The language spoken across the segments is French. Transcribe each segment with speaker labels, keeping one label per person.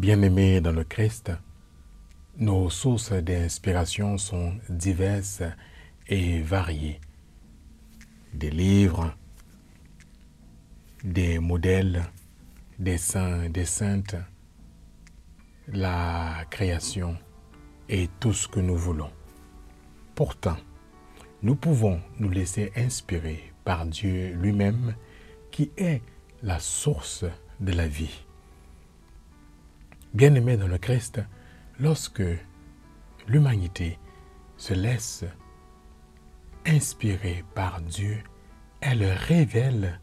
Speaker 1: Bien-aimés dans le Christ, nos sources d'inspiration sont diverses et variées. Des livres, des modèles, des saints, des saintes, la création et tout ce que nous voulons. Pourtant, nous pouvons nous laisser inspirer par Dieu lui-même qui est la source de la vie. Bien-aimés dans le Christ, lorsque l'humanité se laisse inspirer par Dieu, elle révèle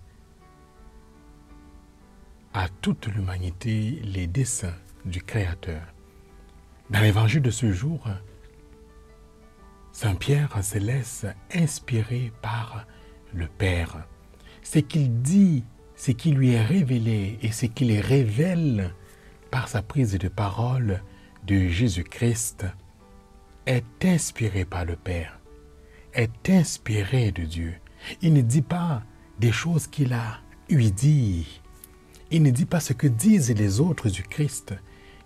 Speaker 1: à toute l'humanité les desseins du Créateur. Dans l'évangile de ce jour, Saint Pierre se laisse inspirer par le Père. Ce qu'il dit, ce qui lui est révélé et ce qu'il révèle par sa prise de parole de Jésus-Christ est inspiré par le Père, est inspiré de Dieu. Il ne dit pas des choses qu'il a eu dit. Il ne dit pas ce que disent les autres du Christ.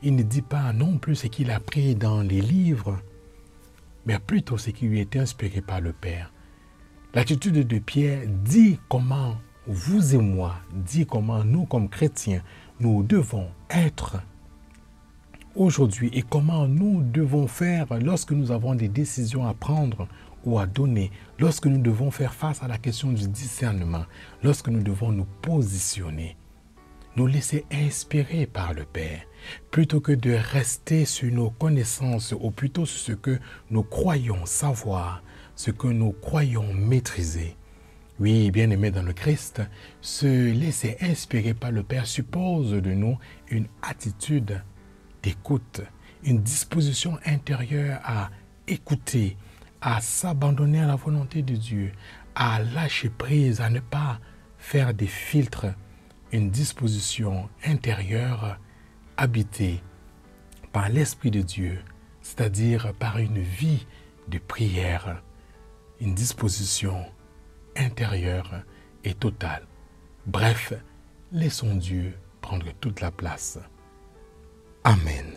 Speaker 1: Il ne dit pas non plus ce qu'il a pris dans les livres, mais plutôt ce qui lui est inspiré par le Père. L'attitude de Pierre dit comment vous et moi, dit comment nous comme chrétiens, nous devons être aujourd'hui et comment nous devons faire lorsque nous avons des décisions à prendre ou à donner, lorsque nous devons faire face à la question du discernement, lorsque nous devons nous positionner, nous laisser inspirer par le Père, plutôt que de rester sur nos connaissances ou plutôt sur ce que nous croyons savoir, ce que nous croyons maîtriser. Oui, bien-aimés dans le Christ, se laisser inspirer par le Père suppose de nous une attitude d'écoute, une disposition intérieure à écouter, à s'abandonner à la volonté de Dieu, à lâcher prise, à ne pas faire des filtres, une disposition intérieure habitée par l'Esprit de Dieu, c'est-à-dire par une vie de prière, une disposition intérieure et totale. Bref, laissons Dieu prendre toute la place. Amen.